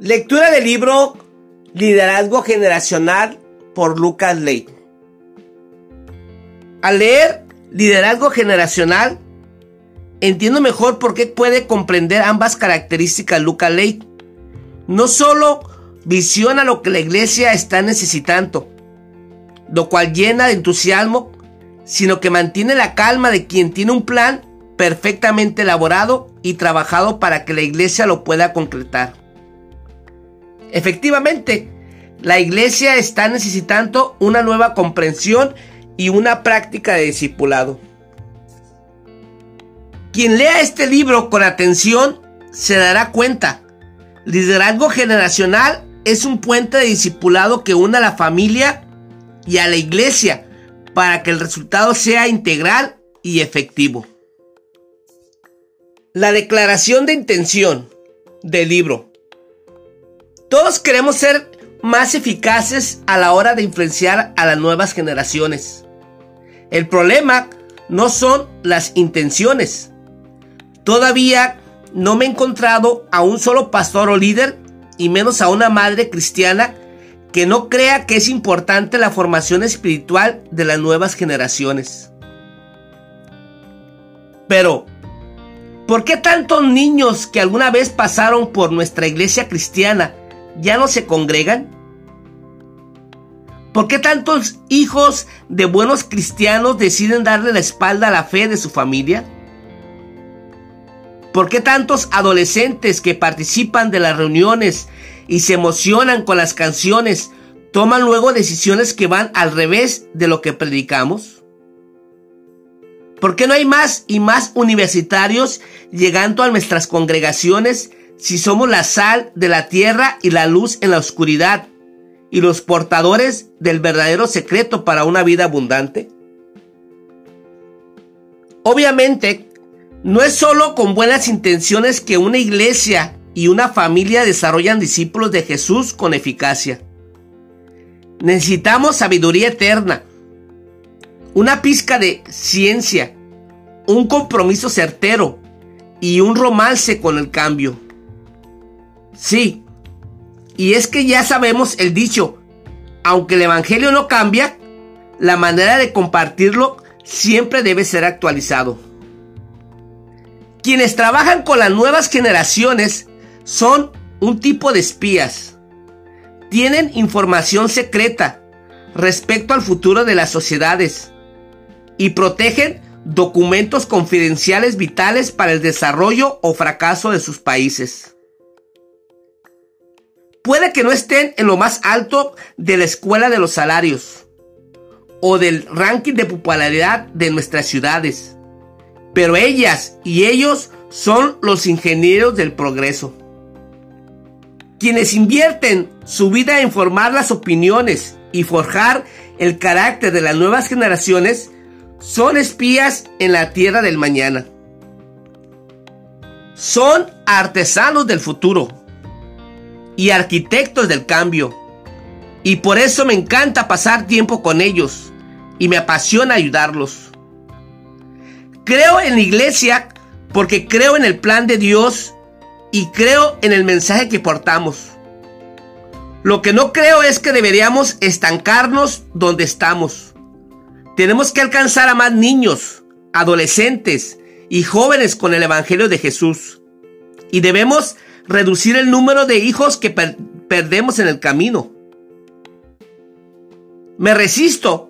Lectura del libro Liderazgo Generacional por Lucas Ley. Al leer Liderazgo Generacional, entiendo mejor por qué puede comprender ambas características Lucas Ley. No solo visiona lo que la iglesia está necesitando, lo cual llena de entusiasmo, sino que mantiene la calma de quien tiene un plan perfectamente elaborado y trabajado para que la iglesia lo pueda concretar. Efectivamente, la iglesia está necesitando una nueva comprensión y una práctica de discipulado. Quien lea este libro con atención se dará cuenta. Liderazgo generacional es un puente de discipulado que une a la familia y a la iglesia para que el resultado sea integral y efectivo. La declaración de intención del libro todos queremos ser más eficaces a la hora de influenciar a las nuevas generaciones. El problema no son las intenciones. Todavía no me he encontrado a un solo pastor o líder, y menos a una madre cristiana, que no crea que es importante la formación espiritual de las nuevas generaciones. Pero, ¿por qué tantos niños que alguna vez pasaron por nuestra iglesia cristiana ya no se congregan? ¿Por qué tantos hijos de buenos cristianos deciden darle la espalda a la fe de su familia? ¿Por qué tantos adolescentes que participan de las reuniones y se emocionan con las canciones toman luego decisiones que van al revés de lo que predicamos? ¿Por qué no hay más y más universitarios llegando a nuestras congregaciones si somos la sal de la tierra y la luz en la oscuridad y los portadores del verdadero secreto para una vida abundante? Obviamente, no es solo con buenas intenciones que una iglesia y una familia desarrollan discípulos de Jesús con eficacia. Necesitamos sabiduría eterna, una pizca de ciencia, un compromiso certero y un romance con el cambio. Sí. Y es que ya sabemos el dicho, aunque el Evangelio no cambia, la manera de compartirlo siempre debe ser actualizado. Quienes trabajan con las nuevas generaciones son un tipo de espías. Tienen información secreta respecto al futuro de las sociedades y protegen documentos confidenciales vitales para el desarrollo o fracaso de sus países. Puede que no estén en lo más alto de la escuela de los salarios o del ranking de popularidad de nuestras ciudades, pero ellas y ellos son los ingenieros del progreso. Quienes invierten su vida en formar las opiniones y forjar el carácter de las nuevas generaciones son espías en la tierra del mañana. Son artesanos del futuro y arquitectos del cambio. Y por eso me encanta pasar tiempo con ellos y me apasiona ayudarlos. Creo en la iglesia porque creo en el plan de Dios y creo en el mensaje que portamos. Lo que no creo es que deberíamos estancarnos donde estamos. Tenemos que alcanzar a más niños, adolescentes y jóvenes con el Evangelio de Jesús. Y debemos reducir el número de hijos que perdemos en el camino. Me resisto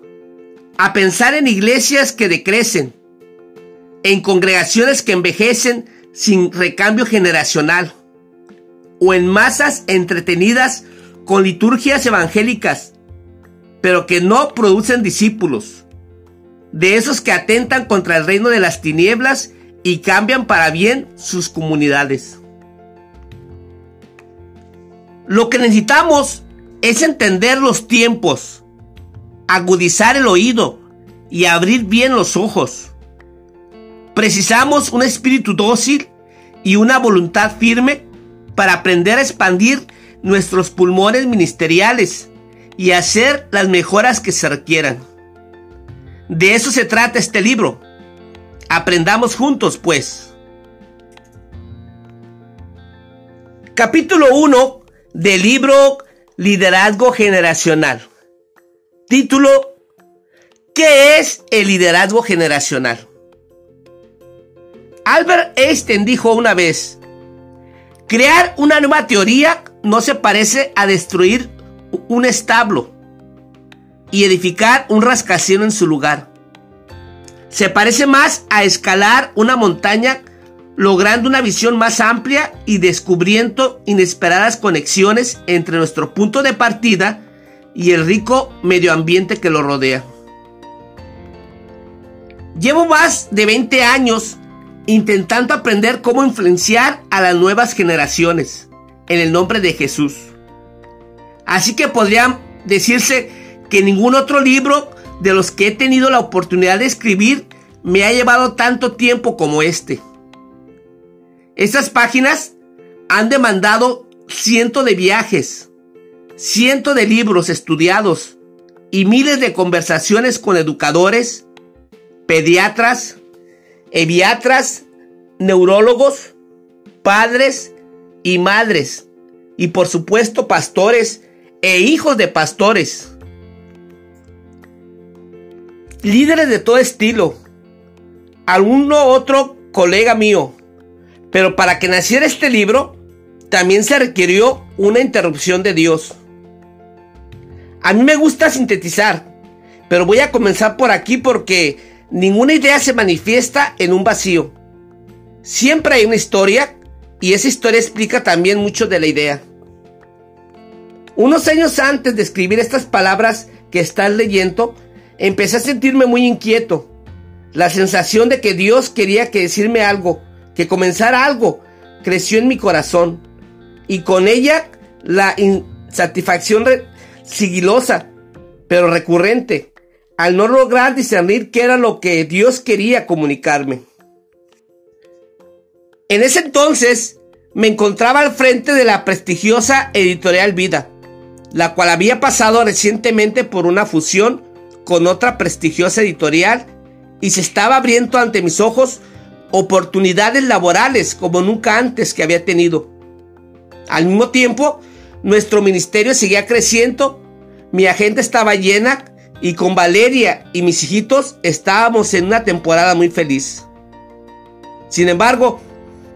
a pensar en iglesias que decrecen, en congregaciones que envejecen sin recambio generacional, o en masas entretenidas con liturgias evangélicas, pero que no producen discípulos, de esos que atentan contra el reino de las tinieblas y cambian para bien sus comunidades. Lo que necesitamos es entender los tiempos, agudizar el oído y abrir bien los ojos. Precisamos un espíritu dócil y una voluntad firme para aprender a expandir nuestros pulmones ministeriales y hacer las mejoras que se requieran. De eso se trata este libro. Aprendamos juntos, pues. Capítulo 1 del libro Liderazgo Generacional. Título, ¿qué es el liderazgo generacional? Albert Einstein dijo una vez, crear una nueva teoría no se parece a destruir un establo y edificar un rascacielos en su lugar. Se parece más a escalar una montaña logrando una visión más amplia y descubriendo inesperadas conexiones entre nuestro punto de partida y el rico medio ambiente que lo rodea. Llevo más de 20 años intentando aprender cómo influenciar a las nuevas generaciones en el nombre de Jesús. Así que podría decirse que ningún otro libro de los que he tenido la oportunidad de escribir me ha llevado tanto tiempo como este. Estas páginas han demandado cientos de viajes, cientos de libros estudiados y miles de conversaciones con educadores, pediatras, eviatras, neurólogos, padres y madres, y por supuesto pastores e hijos de pastores. Líderes de todo estilo, alguno otro colega mío, pero para que naciera este libro, también se requirió una interrupción de Dios. A mí me gusta sintetizar, pero voy a comenzar por aquí porque ninguna idea se manifiesta en un vacío. Siempre hay una historia y esa historia explica también mucho de la idea. Unos años antes de escribir estas palabras que estás leyendo, empecé a sentirme muy inquieto. La sensación de que Dios quería que decirme algo, que comenzara algo, creció en mi corazón. Y con ella la insatisfacción sigilosa, pero recurrente, al no lograr discernir qué era lo que Dios quería comunicarme. En ese entonces me encontraba al frente de la prestigiosa editorial Vida, la cual había pasado recientemente por una fusión con otra prestigiosa editorial y se estaba abriendo ante mis ojos oportunidades laborales como nunca antes que había tenido. Al mismo tiempo, nuestro ministerio seguía creciendo, mi agenda estaba llena y con Valeria y mis hijitos estábamos en una temporada muy feliz. Sin embargo,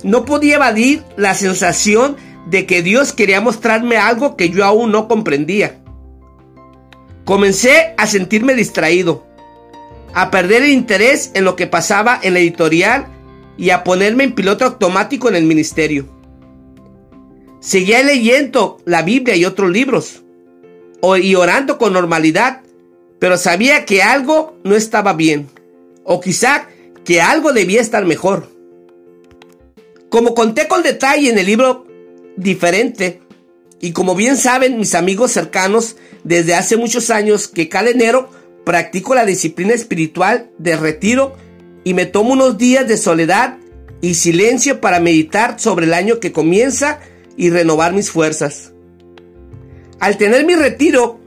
no podía evadir la sensación de que Dios quería mostrarme algo que yo aún no comprendía. Comencé a sentirme distraído, a perder el interés en lo que pasaba en la editorial y a ponerme en piloto automático en el ministerio. Seguía leyendo la Biblia y otros libros y orando con normalidad, pero sabía que algo no estaba bien, o quizá que algo debía estar mejor. Como conté con detalle en el libro Diferente, y como bien saben mis amigos cercanos desde hace muchos años que cada enero practico la disciplina espiritual de retiro y me tomo unos días de soledad y silencio para meditar sobre el año que comienza y renovar mis fuerzas. Al tener mi retiro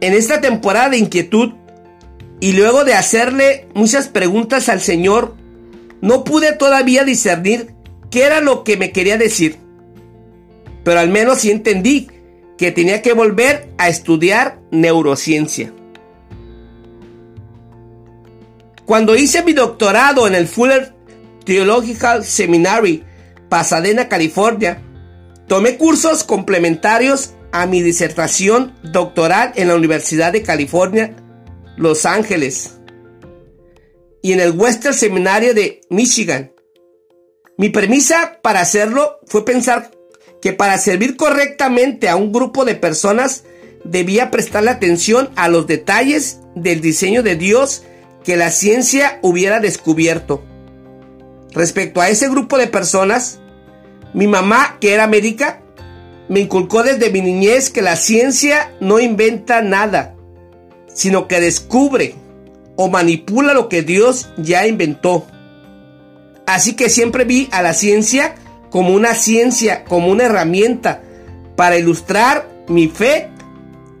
en esta temporada de inquietud y luego de hacerle muchas preguntas al Señor no pude todavía discernir qué era lo que me quería decir. Pero al menos sí entendí que tenía que volver a estudiar neurociencia. Cuando hice mi doctorado en el Fuller Theological Seminary, Pasadena, California, tomé cursos complementarios a mi disertación doctoral en la Universidad de California, Los Ángeles y en el Western Seminario de Michigan. Mi premisa para hacerlo fue pensar que para servir correctamente a un grupo de personas debía prestarle atención a los detalles del diseño de Dios que la ciencia hubiera descubierto. Respecto a ese grupo de personas, mi mamá, que era médica, me inculcó desde mi niñez que la ciencia no inventa nada, sino que descubre o manipula lo que Dios ya inventó. Así que siempre vi a la ciencia como una ciencia, como una herramienta para ilustrar mi fe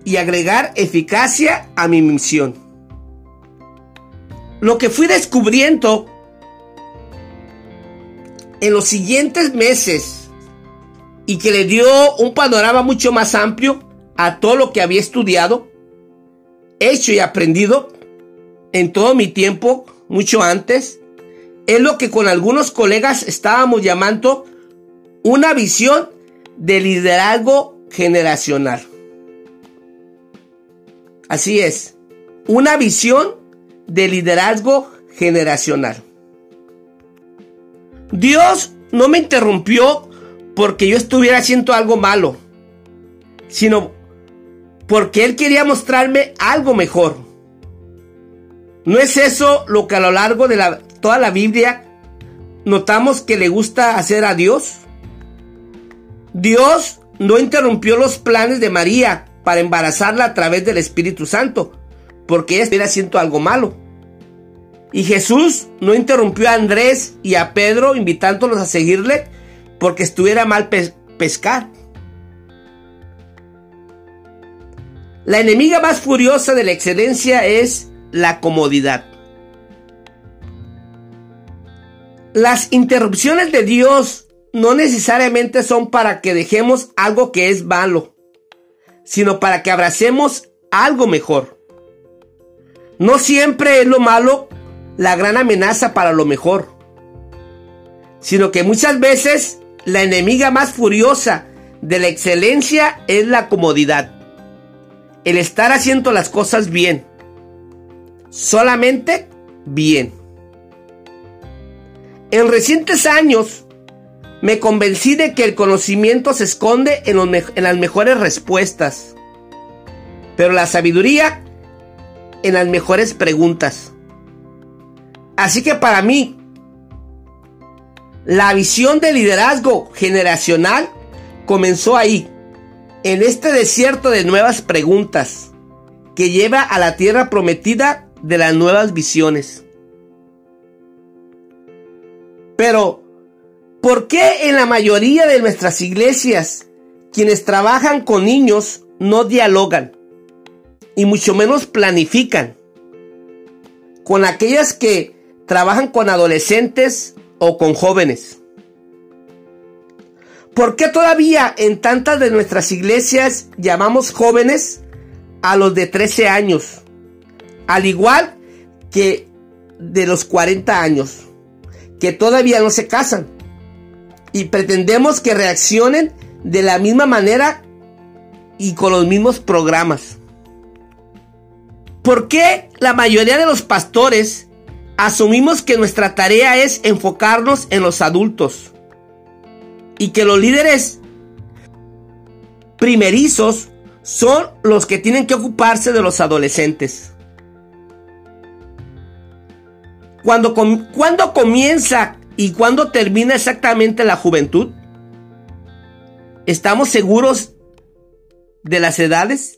y agregar eficacia a mi misión. Lo que fui descubriendo en los siguientes meses y que le dio un panorama mucho más amplio a todo lo que había estudiado, hecho y aprendido en todo mi tiempo, mucho antes, es lo que con algunos colegas estábamos llamando una visión de liderazgo generacional. Así es, una visión de liderazgo generacional. Dios no me interrumpió porque yo estuviera haciendo algo malo, sino porque Él quería mostrarme algo mejor. ¿No es eso lo que a lo largo de la, toda la Biblia notamos que le gusta hacer a Dios? Dios no interrumpió los planes de María para embarazarla a través del Espíritu Santo, porque ella estuviera haciendo algo malo. Y Jesús no interrumpió a Andrés y a Pedro invitándolos a seguirle porque estuviera mal pescar. La enemiga más furiosa de la excelencia es la comodidad. Las interrupciones de Dios no necesariamente son para que dejemos algo que es malo, sino para que abracemos algo mejor. No siempre es lo malo la gran amenaza para lo mejor, sino que muchas veces la enemiga más furiosa de la excelencia es la comodidad, el estar haciendo las cosas bien, solamente bien. En recientes años me convencí de que el conocimiento se esconde en, en las mejores respuestas, pero la sabiduría en las mejores preguntas. Así que para mí, la visión de liderazgo generacional comenzó ahí, en este desierto de nuevas preguntas que lleva a la tierra prometida de las nuevas visiones. Pero, ¿por qué en la mayoría de nuestras iglesias quienes trabajan con niños no dialogan y mucho menos planifican con aquellas que trabajan con adolescentes o con jóvenes. ¿Por qué todavía en tantas de nuestras iglesias llamamos jóvenes a los de 13 años? Al igual que de los 40 años, que todavía no se casan. Y pretendemos que reaccionen de la misma manera y con los mismos programas. ¿Por qué la mayoría de los pastores asumimos que nuestra tarea es enfocarnos en los adultos y que los líderes primerizos son los que tienen que ocuparse de los adolescentes. Cuando comienza y cuando termina exactamente la juventud? ¿Estamos seguros de las edades?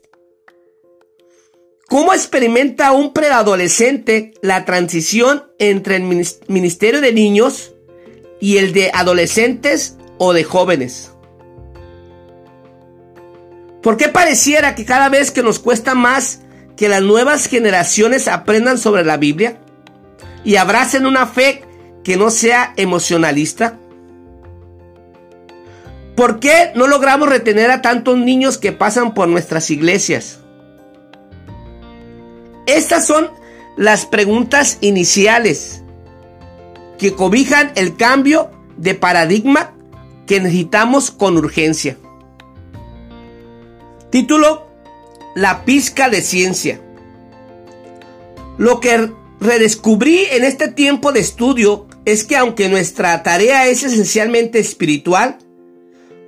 ¿Cómo experimenta un preadolescente la transición entre el Ministerio de Niños y el de adolescentes o de jóvenes? ¿Por qué pareciera que cada vez que nos cuesta más que las nuevas generaciones aprendan sobre la Biblia y abracen una fe que no sea emocionalista? ¿Por qué no logramos retener a tantos niños que pasan por nuestras iglesias? Estas son las preguntas iniciales que cobijan el cambio de paradigma que necesitamos con urgencia. Título, La pizca de ciencia. Lo que redescubrí en este tiempo de estudio es que aunque nuestra tarea es esencialmente espiritual,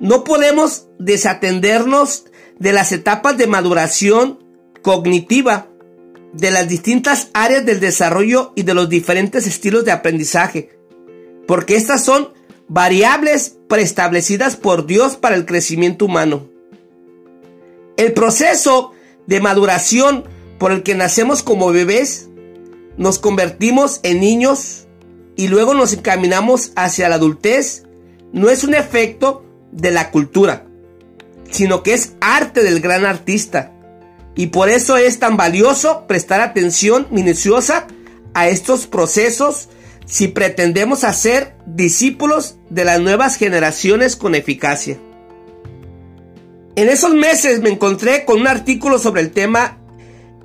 no podemos desatendernos de las etapas de maduración cognitiva de las distintas áreas del desarrollo y de los diferentes estilos de aprendizaje, porque estas son variables preestablecidas por Dios para el crecimiento humano. El proceso de maduración por el que nacemos como bebés, nos convertimos en niños y luego nos encaminamos hacia la adultez, no es un efecto de la cultura, sino que es arte del gran artista y por eso es tan valioso prestar atención minuciosa a estos procesos si pretendemos hacer discípulos de las nuevas generaciones con eficacia. En esos meses me encontré con un artículo sobre el tema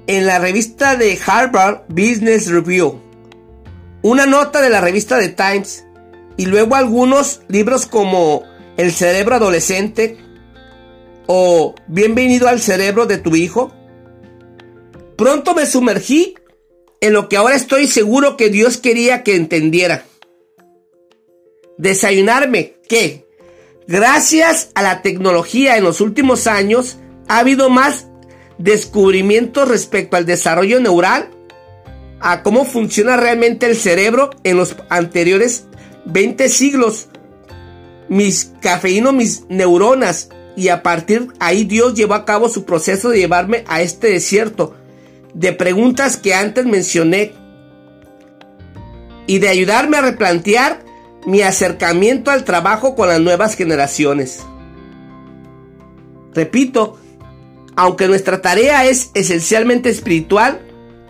en la revista de Harvard Business Review, una nota de la revista The Times y luego algunos libros como El cerebro adolescente o Bienvenido al cerebro de tu hijo. Pronto me sumergí en lo que ahora estoy seguro que Dios quería que entendiera. Desayunarme que, gracias a la tecnología en los últimos años, ha habido más descubrimientos respecto al desarrollo neural, a cómo funciona realmente el cerebro en los anteriores 20 siglos. Mis cafeínos, mis neuronas, y a partir ahí Dios llevó a cabo su proceso de llevarme a este desierto de preguntas que antes mencioné y de ayudarme a replantear mi acercamiento al trabajo con las nuevas generaciones. Repito, aunque nuestra tarea es esencialmente espiritual,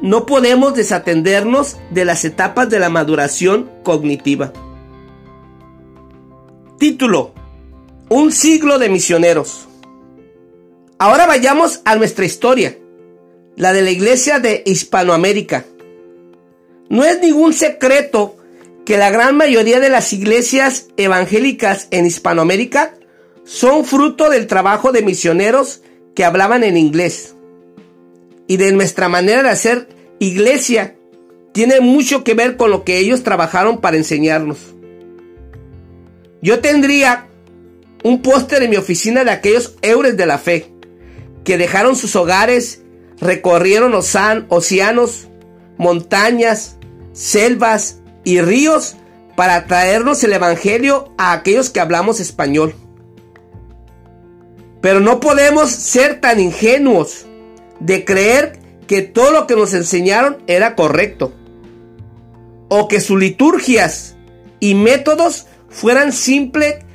no podemos desatendernos de las etapas de la maduración cognitiva. Título. Un siglo de misioneros. Ahora vayamos a nuestra historia, la de la iglesia de Hispanoamérica. No es ningún secreto que la gran mayoría de las iglesias evangélicas en Hispanoamérica son fruto del trabajo de misioneros que hablaban en inglés. Y de nuestra manera de hacer iglesia tiene mucho que ver con lo que ellos trabajaron para enseñarnos. Yo tendría un póster en mi oficina de aquellos eures de la fe que dejaron sus hogares, recorrieron océanos, montañas, selvas y ríos para traernos el Evangelio a aquellos que hablamos español. Pero no podemos ser tan ingenuos de creer que todo lo que nos enseñaron era correcto. O que sus liturgias y métodos fueran simple,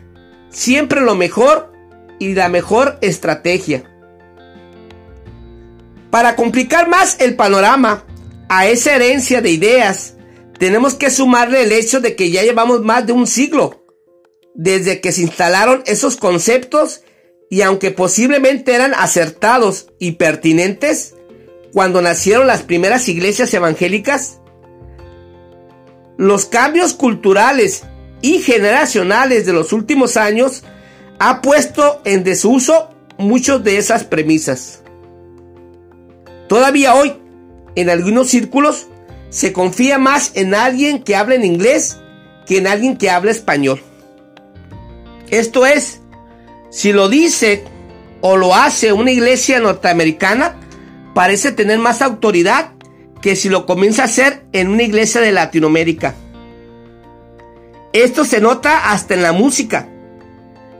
siempre lo mejor y la mejor estrategia. Para complicar más el panorama a esa herencia de ideas, tenemos que sumarle el hecho de que ya llevamos más de un siglo desde que se instalaron esos conceptos y aunque posiblemente eran acertados y pertinentes cuando nacieron las primeras iglesias evangélicas, los cambios culturales y generacionales de los últimos años ha puesto en desuso muchas de esas premisas. Todavía hoy, en algunos círculos, se confía más en alguien que habla en inglés que en alguien que habla español. Esto es, si lo dice o lo hace una iglesia norteamericana, parece tener más autoridad que si lo comienza a hacer en una iglesia de Latinoamérica. Esto se nota hasta en la música,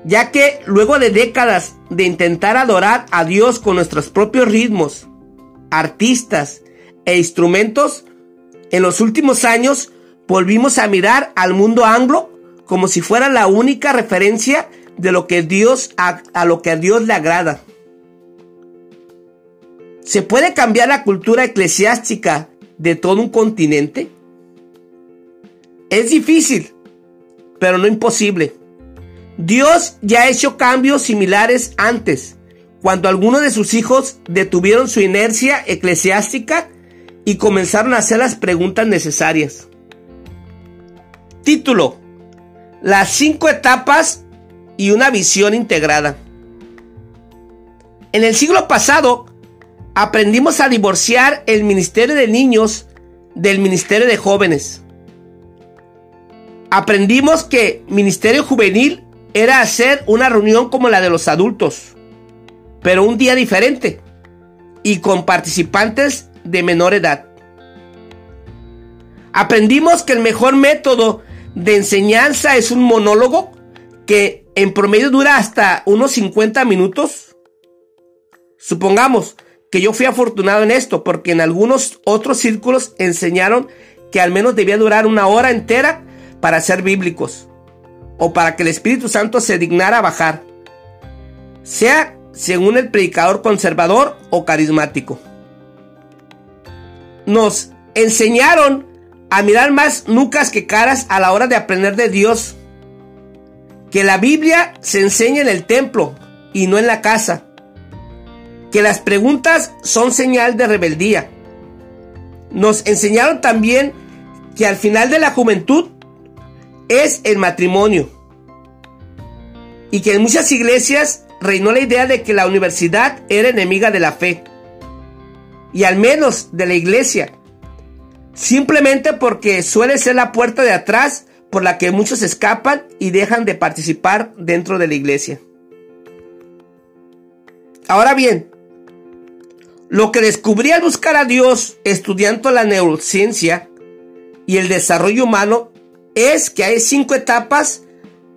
ya que luego de décadas de intentar adorar a Dios con nuestros propios ritmos, artistas e instrumentos, en los últimos años volvimos a mirar al mundo anglo como si fuera la única referencia de lo que Dios a, lo que a Dios le agrada. ¿Se puede cambiar la cultura eclesiástica de todo un continente? Es difícil, pero no imposible. Dios ya ha hecho cambios similares antes, cuando algunos de sus hijos detuvieron su inercia eclesiástica y comenzaron a hacer las preguntas necesarias. Título. Las cinco etapas y una visión integrada. En el siglo pasado, aprendimos a divorciar el ministerio de niños del ministerio de jóvenes. Aprendimos que ministerio juvenil era hacer una reunión como la de los adultos, pero un día diferente y con participantes de menor edad. Aprendimos que el mejor método de enseñanza es un monólogo que en promedio dura hasta unos 50 minutos. Supongamos que yo fui afortunado en esto porque en algunos otros círculos enseñaron que al menos debía durar una hora entera para ser bíblicos o para que el Espíritu Santo se dignara a bajar, sea según el predicador conservador o carismático. Nos enseñaron a mirar más nucas que caras a la hora de aprender de Dios. Que la Biblia se enseña en el templo, y no en la casa. Que las preguntas son señal de rebeldía. Nos enseñaron también que al final de la juventud es el matrimonio. Y que en muchas iglesias reinó la idea de que la universidad era enemiga de la fe. Y al menos de la iglesia. Simplemente porque suele ser la puerta de atrás por la que muchos escapan y dejan de participar dentro de la iglesia. Ahora bien, lo que descubrí al buscar a Dios estudiando la neurociencia y el desarrollo humano es que hay cinco etapas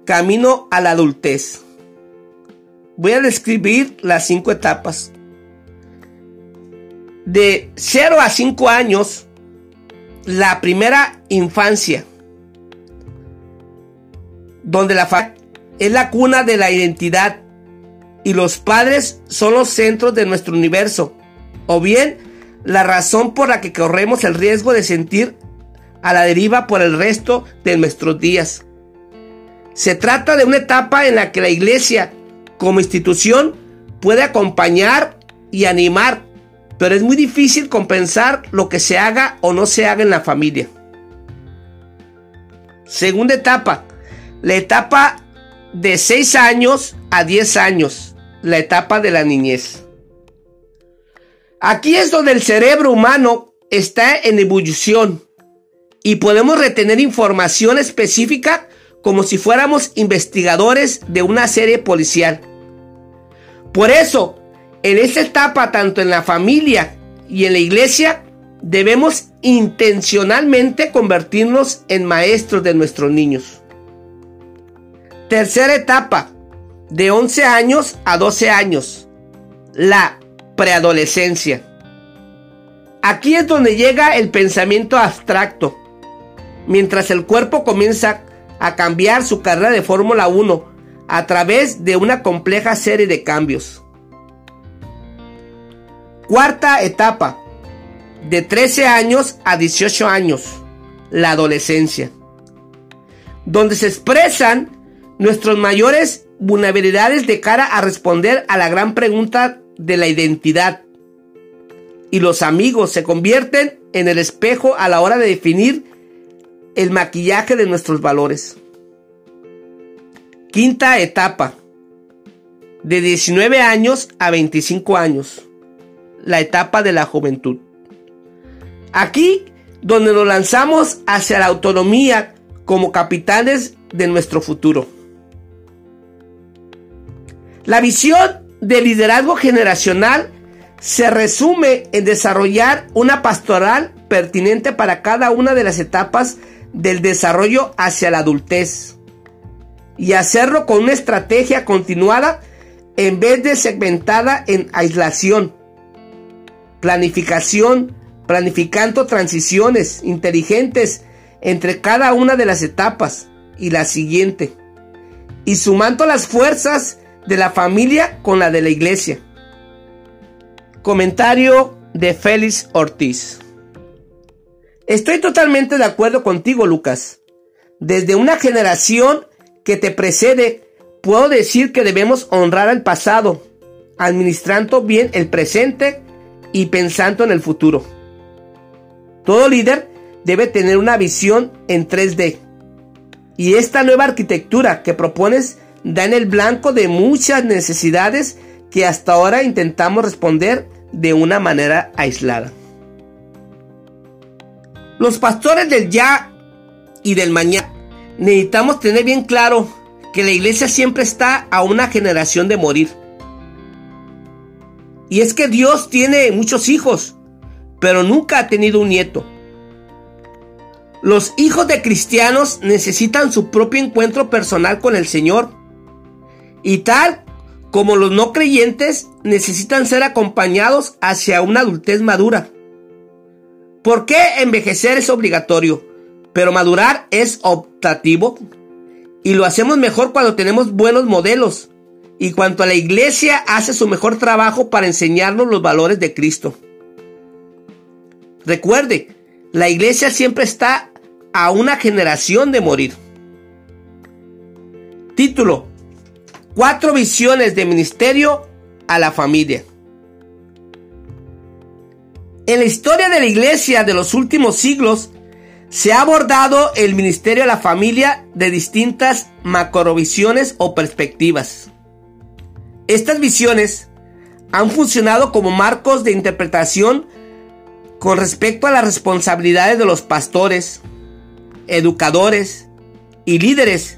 camino a la adultez. Voy a describir las cinco etapas. De 0 a 5 años, la primera infancia donde la familia es la cuna de la identidad y los padres son los centros de nuestro universo, o bien la razón por la que corremos el riesgo de sentir a la deriva por el resto de nuestros días. Se trata de una etapa en la que la iglesia, como institución, puede acompañar y animar, pero es muy difícil compensar lo que se haga o no se haga en la familia. Segunda etapa, la etapa de 6 años a 10 años, la etapa de la niñez. Aquí es donde el cerebro humano está en ebullición y podemos retener información específica como si fuéramos investigadores de una serie policial. Por eso, en esta etapa, tanto en la familia y en la iglesia, debemos intencionalmente convertirnos en maestros de nuestros niños. Tercera etapa, de 11 años a 12 años, la preadolescencia. Aquí es donde llega el pensamiento abstracto, mientras el cuerpo comienza a cambiar su carrera de Fórmula 1 a través de una compleja serie de cambios. Cuarta etapa, de 13 años a 18 años, la adolescencia, donde se expresan nuestros mayores vulnerabilidades de cara a responder a la gran pregunta de la identidad. Y los amigos se convierten en el espejo a la hora de definir el maquillaje de nuestros valores. Quinta etapa. De 19 años a 25 años. La etapa de la juventud. Aquí donde nos lanzamos hacia la autonomía como capitanes de nuestro futuro. La visión de liderazgo generacional se resume en desarrollar una pastoral pertinente para cada una de las etapas del desarrollo hacia la adultez y hacerlo con una estrategia continuada en vez de segmentada en aislación, planificación, planificando transiciones inteligentes entre cada una de las etapas y la siguiente, y sumando las fuerzas de la familia con la de la iglesia. Comentario de Félix Ortiz. Estoy totalmente de acuerdo contigo, Lucas. Desde una generación que te precede, puedo decir que debemos honrar al pasado, administrando bien el presente y pensando en el futuro. Todo líder debe tener una visión en 3D. Y esta nueva arquitectura que propones da en el blanco de muchas necesidades que hasta ahora intentamos responder de una manera aislada. Los pastores del ya y del mañana necesitamos tener bien claro que la iglesia siempre está a una generación de morir. Y es que Dios tiene muchos hijos, pero nunca ha tenido un nieto. Los hijos de cristianos necesitan su propio encuentro personal con el Señor y tal como los no creyentes necesitan ser acompañados hacia una adultez madura. ¿Por qué envejecer es obligatorio, pero madurar es optativo? Y lo hacemos mejor cuando tenemos buenos modelos y cuanto la iglesia hace su mejor trabajo para enseñarnos los valores de Cristo. Recuerde, la iglesia siempre está a una generación de morir. Título cuatro visiones de ministerio a la familia. En la historia de la iglesia de los últimos siglos se ha abordado el ministerio a la familia de distintas macrovisiones o perspectivas. Estas visiones han funcionado como marcos de interpretación con respecto a las responsabilidades de los pastores, educadores y líderes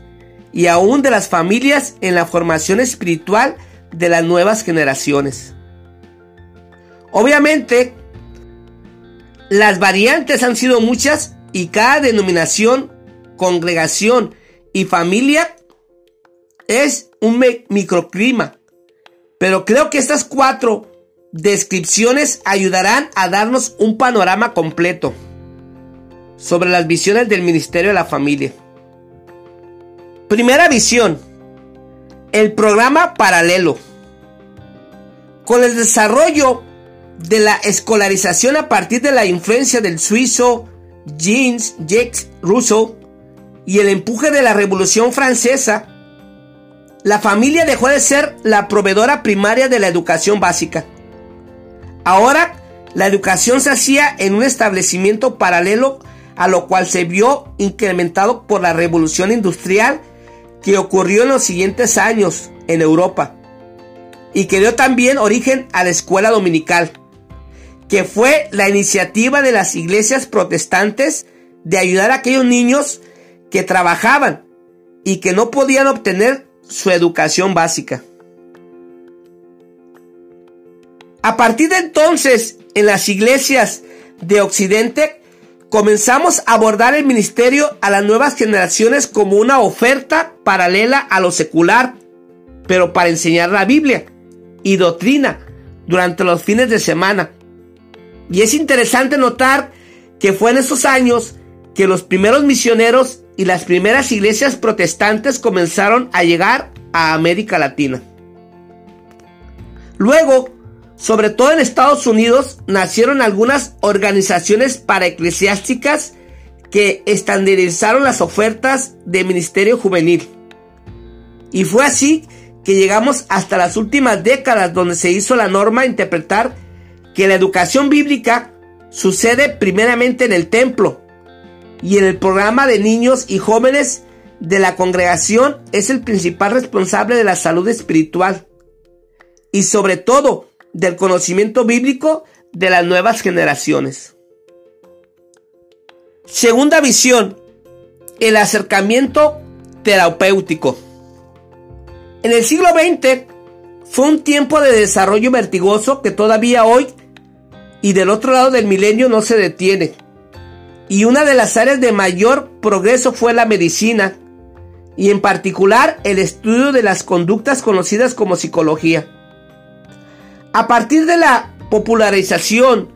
y aún de las familias en la formación espiritual de las nuevas generaciones. Obviamente, las variantes han sido muchas y cada denominación, congregación y familia es un microclima. Pero creo que estas cuatro descripciones ayudarán a darnos un panorama completo sobre las visiones del Ministerio de la Familia. Primera visión. El programa paralelo. Con el desarrollo de la escolarización a partir de la influencia del suizo Jeans Jacques Rousseau y el empuje de la Revolución Francesa, la familia dejó de ser la proveedora primaria de la educación básica. Ahora, la educación se hacía en un establecimiento paralelo a lo cual se vio incrementado por la revolución industrial que ocurrió en los siguientes años en Europa y que dio también origen a la escuela dominical que fue la iniciativa de las iglesias protestantes de ayudar a aquellos niños que trabajaban y que no podían obtener su educación básica. A partir de entonces, en las iglesias de Occidente, comenzamos a abordar el ministerio a las nuevas generaciones como una oferta paralela a lo secular, pero para enseñar la Biblia y doctrina durante los fines de semana y es interesante notar que fue en esos años que los primeros misioneros y las primeras iglesias protestantes comenzaron a llegar a América Latina. Luego, sobre todo en Estados Unidos, nacieron algunas organizaciones paraeclesiásticas que estandarizaron las ofertas de ministerio juvenil. Y fue así que llegamos hasta las últimas décadas donde se hizo la norma interpretar que la educación bíblica sucede primeramente en el templo y en el programa de niños y jóvenes de la congregación es el principal responsable de la salud espiritual y sobre todo del conocimiento bíblico de las nuevas generaciones. Segunda visión, el acercamiento terapéutico. En el siglo XX fue un tiempo de desarrollo vertigoso que todavía hoy y del otro lado del milenio no se detiene. Y una de las áreas de mayor progreso fue la medicina y en particular el estudio de las conductas conocidas como psicología. A partir de la popularización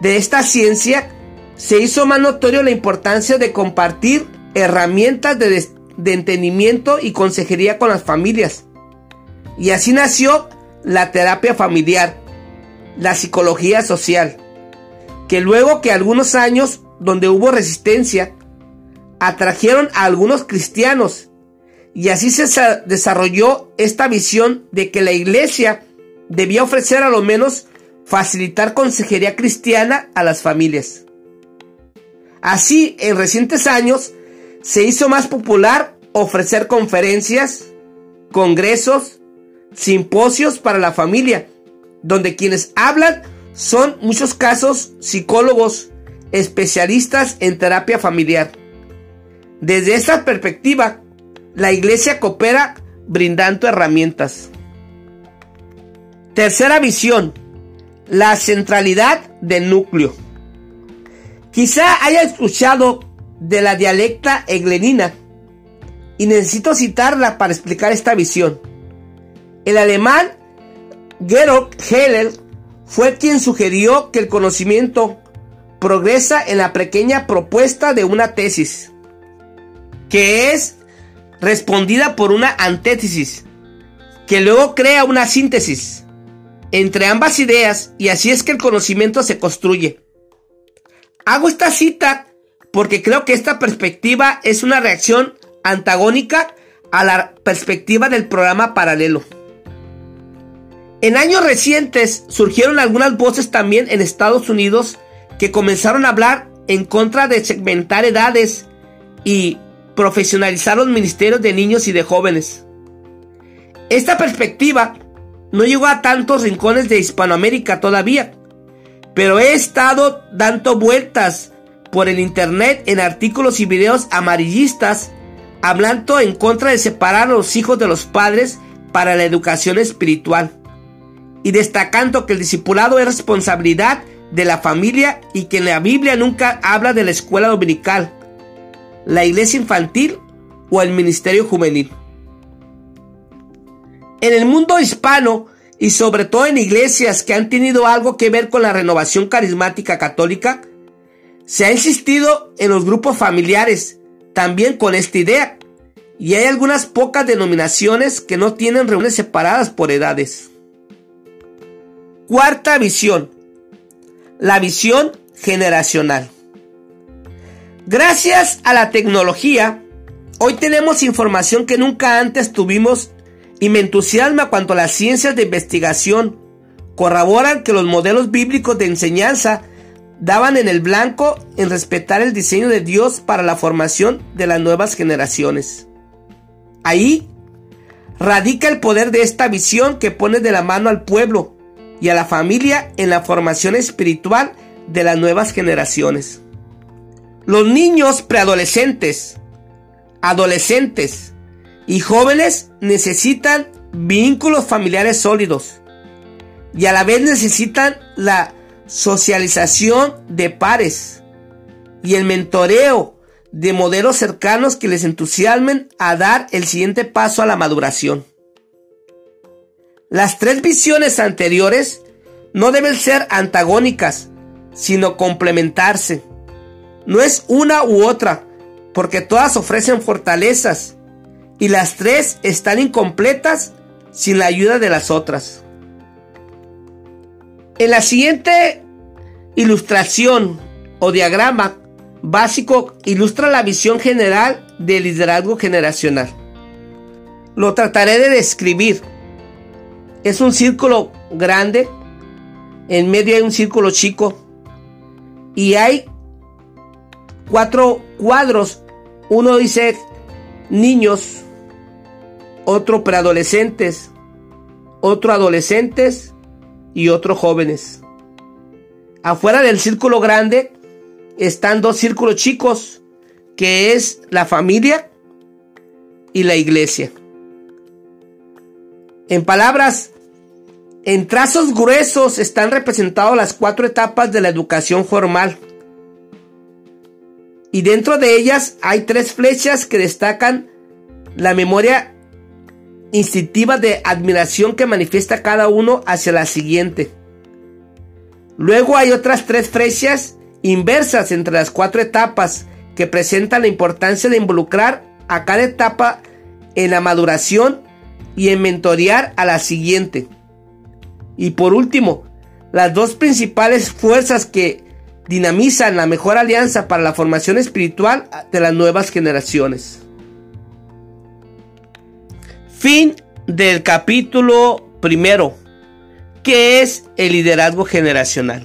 de esta ciencia, se hizo más notorio la importancia de compartir herramientas de, de entendimiento y consejería con las familias. Y así nació la terapia familiar la psicología social, que luego que algunos años donde hubo resistencia, atrajeron a algunos cristianos y así se desarrolló esta visión de que la iglesia debía ofrecer a lo menos facilitar consejería cristiana a las familias. Así, en recientes años, se hizo más popular ofrecer conferencias, congresos, simposios para la familia, donde quienes hablan son muchos casos psicólogos especialistas en terapia familiar. Desde esta perspectiva, la iglesia coopera brindando herramientas. Tercera visión, la centralidad del núcleo. Quizá haya escuchado de la dialecta eglenina y necesito citarla para explicar esta visión. El alemán Georg Heller fue quien sugirió que el conocimiento progresa en la pequeña propuesta de una tesis, que es respondida por una antítesis, que luego crea una síntesis entre ambas ideas y así es que el conocimiento se construye. Hago esta cita porque creo que esta perspectiva es una reacción antagónica a la perspectiva del programa paralelo. En años recientes surgieron algunas voces también en Estados Unidos que comenzaron a hablar en contra de segmentar edades y profesionalizar los ministerios de niños y de jóvenes. Esta perspectiva no llegó a tantos rincones de Hispanoamérica todavía, pero he estado dando vueltas por el internet en artículos y videos amarillistas hablando en contra de separar a los hijos de los padres para la educación espiritual y destacando que el discipulado es responsabilidad de la familia y que en la Biblia nunca habla de la escuela dominical, la iglesia infantil o el ministerio juvenil. En el mundo hispano y sobre todo en iglesias que han tenido algo que ver con la renovación carismática católica, se ha insistido en los grupos familiares también con esta idea y hay algunas pocas denominaciones que no tienen reuniones separadas por edades. Cuarta visión. La visión generacional. Gracias a la tecnología, hoy tenemos información que nunca antes tuvimos y me entusiasma cuando las ciencias de investigación corroboran que los modelos bíblicos de enseñanza daban en el blanco en respetar el diseño de Dios para la formación de las nuevas generaciones. Ahí radica el poder de esta visión que pone de la mano al pueblo y a la familia en la formación espiritual de las nuevas generaciones. Los niños preadolescentes, adolescentes y jóvenes necesitan vínculos familiares sólidos y a la vez necesitan la socialización de pares y el mentoreo de modelos cercanos que les entusiasmen a dar el siguiente paso a la maduración. Las tres visiones anteriores no deben ser antagónicas, sino complementarse. No es una u otra, porque todas ofrecen fortalezas y las tres están incompletas sin la ayuda de las otras. En la siguiente ilustración o diagrama básico ilustra la visión general del liderazgo generacional. Lo trataré de describir es un círculo grande, en medio hay un círculo chico y hay cuatro cuadros. Uno dice niños, otro preadolescentes, otro adolescentes y otro jóvenes. Afuera del círculo grande están dos círculos chicos, que es la familia y la iglesia. En palabras en trazos gruesos están representadas las cuatro etapas de la educación formal. Y dentro de ellas hay tres flechas que destacan la memoria instintiva de admiración que manifiesta cada uno hacia la siguiente. Luego hay otras tres flechas inversas entre las cuatro etapas que presentan la importancia de involucrar a cada etapa en la maduración y en mentorear a la siguiente. Y por último, las dos principales fuerzas que dinamizan la mejor alianza para la formación espiritual de las nuevas generaciones. Fin del capítulo primero, que es el liderazgo generacional.